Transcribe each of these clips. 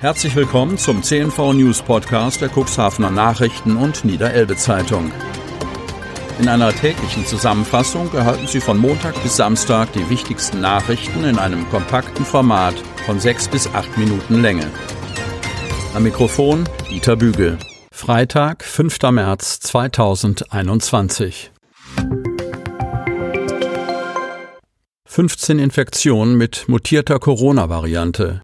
Herzlich willkommen zum CNV News Podcast der Cuxhavener Nachrichten und Niederelbe Zeitung. In einer täglichen Zusammenfassung erhalten Sie von Montag bis Samstag die wichtigsten Nachrichten in einem kompakten Format von sechs bis acht Minuten Länge. Am Mikrofon Dieter Bügel. Freitag, 5. März 2021. 15 Infektionen mit mutierter Corona-Variante.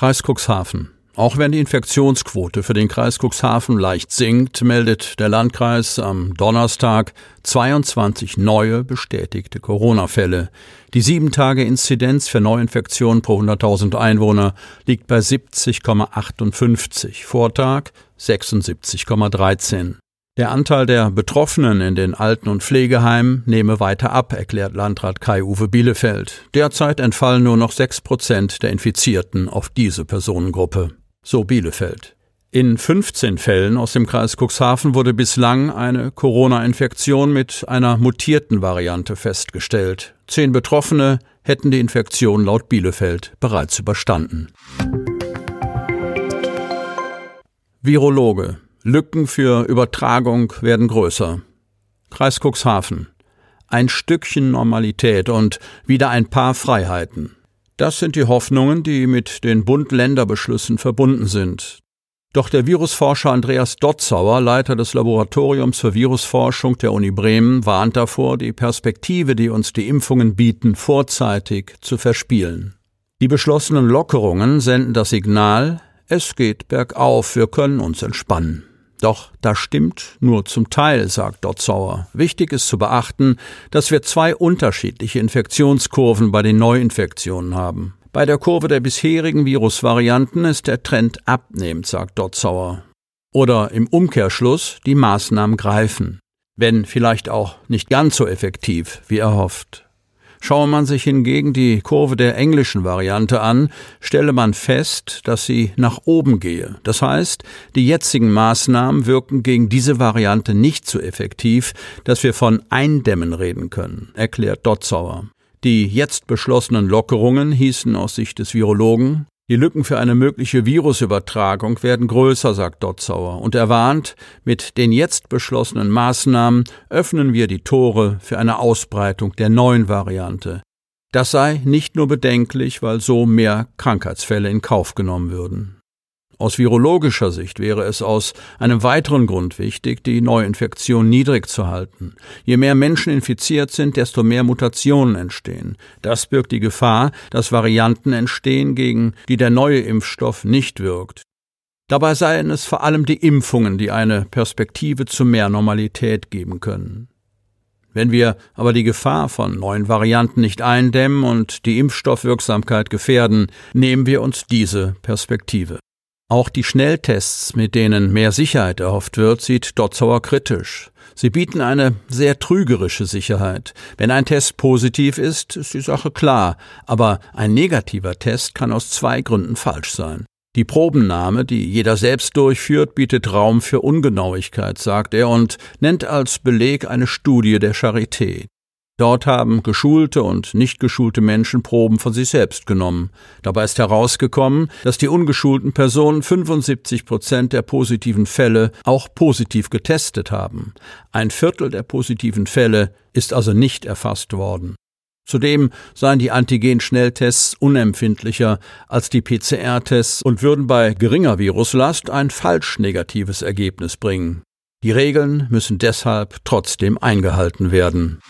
Kreis Cuxhaven. Auch wenn die Infektionsquote für den Kreis Cuxhaven leicht sinkt, meldet der Landkreis am Donnerstag 22 neue bestätigte Corona-Fälle. Die 7-Tage-Inzidenz für Neuinfektionen pro 100.000 Einwohner liegt bei 70,58, Vortag 76,13. Der Anteil der Betroffenen in den Alten- und Pflegeheimen nehme weiter ab, erklärt Landrat Kai-Uwe Bielefeld. Derzeit entfallen nur noch sechs Prozent der Infizierten auf diese Personengruppe. So Bielefeld. In 15 Fällen aus dem Kreis Cuxhaven wurde bislang eine Corona-Infektion mit einer mutierten Variante festgestellt. Zehn Betroffene hätten die Infektion laut Bielefeld bereits überstanden. Virologe Lücken für Übertragung werden größer. Kreis Cuxhaven. Ein Stückchen Normalität und wieder ein paar Freiheiten. Das sind die Hoffnungen, die mit den Bund-Länder-Beschlüssen verbunden sind. Doch der Virusforscher Andreas Dotzauer, Leiter des Laboratoriums für Virusforschung der Uni Bremen, warnt davor, die Perspektive, die uns die Impfungen bieten, vorzeitig zu verspielen. Die beschlossenen Lockerungen senden das Signal, es geht bergauf, wir können uns entspannen. Doch das stimmt nur zum Teil, sagt Dotzauer. Wichtig ist zu beachten, dass wir zwei unterschiedliche Infektionskurven bei den Neuinfektionen haben. Bei der Kurve der bisherigen Virusvarianten ist der Trend abnehmend, sagt Dotzauer. Oder im Umkehrschluss, die Maßnahmen greifen. Wenn vielleicht auch nicht ganz so effektiv, wie erhofft. Schaue man sich hingegen die Kurve der englischen Variante an, stelle man fest, dass sie nach oben gehe. Das heißt, die jetzigen Maßnahmen wirken gegen diese Variante nicht so effektiv, dass wir von Eindämmen reden können, erklärt Dotzauer. Die jetzt beschlossenen Lockerungen hießen aus Sicht des Virologen die Lücken für eine mögliche Virusübertragung werden größer, sagt Dotzauer, und er warnt, mit den jetzt beschlossenen Maßnahmen öffnen wir die Tore für eine Ausbreitung der neuen Variante. Das sei nicht nur bedenklich, weil so mehr Krankheitsfälle in Kauf genommen würden. Aus virologischer Sicht wäre es aus einem weiteren Grund wichtig, die Neuinfektion niedrig zu halten. Je mehr Menschen infiziert sind, desto mehr Mutationen entstehen. Das birgt die Gefahr, dass Varianten entstehen, gegen die der neue Impfstoff nicht wirkt. Dabei seien es vor allem die Impfungen, die eine Perspektive zu mehr Normalität geben können. Wenn wir aber die Gefahr von neuen Varianten nicht eindämmen und die Impfstoffwirksamkeit gefährden, nehmen wir uns diese Perspektive. Auch die Schnelltests, mit denen mehr Sicherheit erhofft wird, sieht Dotzauer kritisch. Sie bieten eine sehr trügerische Sicherheit. Wenn ein Test positiv ist, ist die Sache klar, aber ein negativer Test kann aus zwei Gründen falsch sein. Die Probennahme, die jeder selbst durchführt, bietet Raum für Ungenauigkeit, sagt er und nennt als Beleg eine Studie der Charité. Dort haben geschulte und nicht geschulte Menschen Proben von sich selbst genommen. Dabei ist herausgekommen, dass die ungeschulten Personen 75 Prozent der positiven Fälle auch positiv getestet haben. Ein Viertel der positiven Fälle ist also nicht erfasst worden. Zudem seien die Antigen-Schnelltests unempfindlicher als die PCR-Tests und würden bei geringer Viruslast ein falsch negatives Ergebnis bringen. Die Regeln müssen deshalb trotzdem eingehalten werden.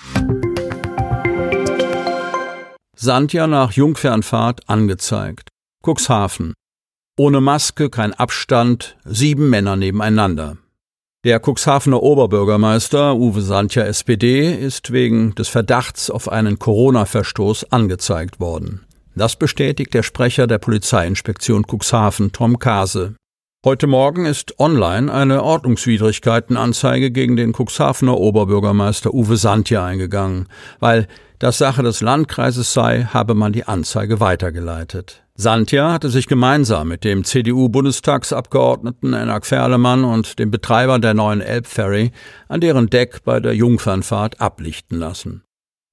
Sandja nach Jungfernfahrt angezeigt. Cuxhaven. Ohne Maske, kein Abstand, sieben Männer nebeneinander. Der Cuxhavener Oberbürgermeister Uwe Sandja SPD ist wegen des Verdachts auf einen Corona-Verstoß angezeigt worden. Das bestätigt der Sprecher der Polizeiinspektion Cuxhaven, Tom Kase. Heute Morgen ist online eine Ordnungswidrigkeitenanzeige gegen den Cuxhavener Oberbürgermeister Uwe Sandja eingegangen, weil das Sache des Landkreises sei, habe man die Anzeige weitergeleitet. Santja hatte sich gemeinsam mit dem CDU-Bundestagsabgeordneten Enak Ferlemann und dem Betreiber der neuen Elbferry an deren Deck bei der Jungfernfahrt ablichten lassen.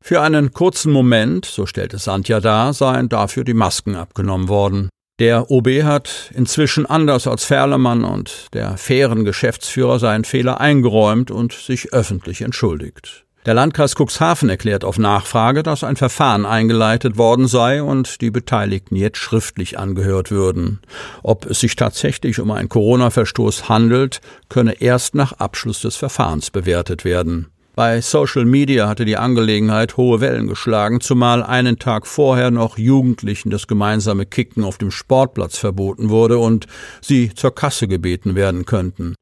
Für einen kurzen Moment, so stellte Santja dar, seien dafür die Masken abgenommen worden. Der OB hat inzwischen anders als Ferlemann und der fairen Geschäftsführer seinen Fehler eingeräumt und sich öffentlich entschuldigt. Der Landkreis Cuxhaven erklärt auf Nachfrage, dass ein Verfahren eingeleitet worden sei und die Beteiligten jetzt schriftlich angehört würden. Ob es sich tatsächlich um einen Corona-Verstoß handelt, könne erst nach Abschluss des Verfahrens bewertet werden. Bei Social Media hatte die Angelegenheit hohe Wellen geschlagen, zumal einen Tag vorher noch Jugendlichen das gemeinsame Kicken auf dem Sportplatz verboten wurde und sie zur Kasse gebeten werden könnten.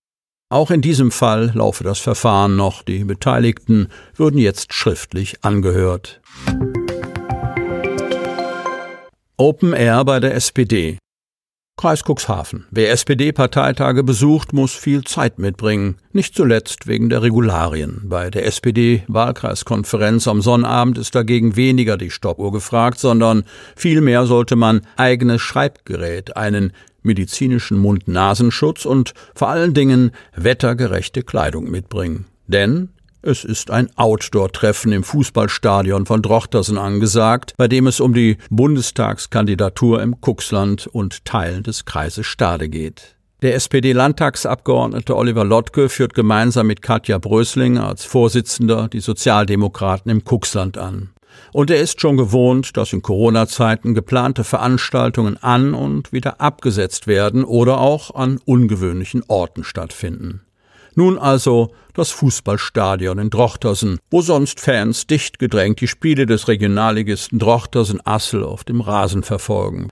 Auch in diesem Fall laufe das Verfahren noch. Die Beteiligten würden jetzt schriftlich angehört. Open Air bei der SPD. Kreis Cuxhaven. Wer SPD-Parteitage besucht, muss viel Zeit mitbringen, nicht zuletzt wegen der Regularien. Bei der SPD-Wahlkreiskonferenz am Sonnabend ist dagegen weniger die Stoppuhr gefragt, sondern vielmehr sollte man eigenes Schreibgerät, einen medizinischen Mund-Nasenschutz und vor allen Dingen wettergerechte Kleidung mitbringen. Denn es ist ein Outdoor-Treffen im Fußballstadion von Drochtersen angesagt, bei dem es um die Bundestagskandidatur im Kuxland und Teilen des Kreises Stade geht. Der SPD-Landtagsabgeordnete Oliver Lottke führt gemeinsam mit Katja Brösling als Vorsitzender die Sozialdemokraten im Kuxland an. Und er ist schon gewohnt, dass in Corona-Zeiten geplante Veranstaltungen an und wieder abgesetzt werden oder auch an ungewöhnlichen Orten stattfinden. Nun also das Fußballstadion in Drochtersen, wo sonst Fans dicht gedrängt die Spiele des Regionalligisten Drochtersen Assel auf dem Rasen verfolgen.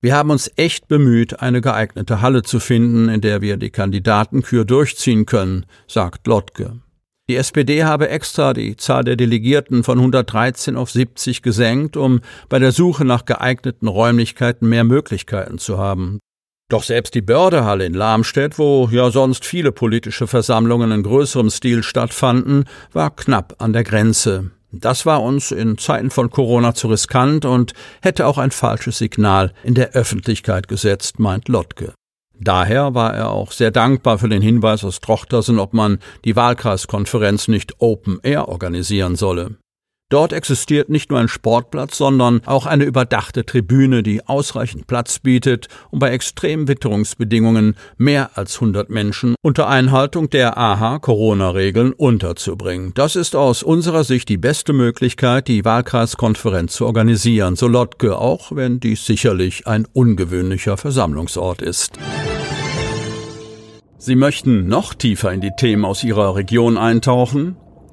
Wir haben uns echt bemüht, eine geeignete Halle zu finden, in der wir die Kandidatenkür durchziehen können, sagt Lottke. Die SPD habe extra die Zahl der Delegierten von 113 auf 70 gesenkt, um bei der Suche nach geeigneten Räumlichkeiten mehr Möglichkeiten zu haben. Doch selbst die Bördehalle in Lamstedt, wo ja sonst viele politische Versammlungen in größerem Stil stattfanden, war knapp an der Grenze. Das war uns in Zeiten von Corona zu riskant und hätte auch ein falsches Signal in der Öffentlichkeit gesetzt, meint Lottke. Daher war er auch sehr dankbar für den Hinweis aus Trochtersen, ob man die Wahlkreiskonferenz nicht Open Air organisieren solle. Dort existiert nicht nur ein Sportplatz, sondern auch eine überdachte Tribüne, die ausreichend Platz bietet, um bei extremen Witterungsbedingungen mehr als 100 Menschen unter Einhaltung der AHA-Corona-Regeln unterzubringen. Das ist aus unserer Sicht die beste Möglichkeit, die Wahlkreiskonferenz zu organisieren, so Lottke, auch wenn dies sicherlich ein ungewöhnlicher Versammlungsort ist. Sie möchten noch tiefer in die Themen aus Ihrer Region eintauchen?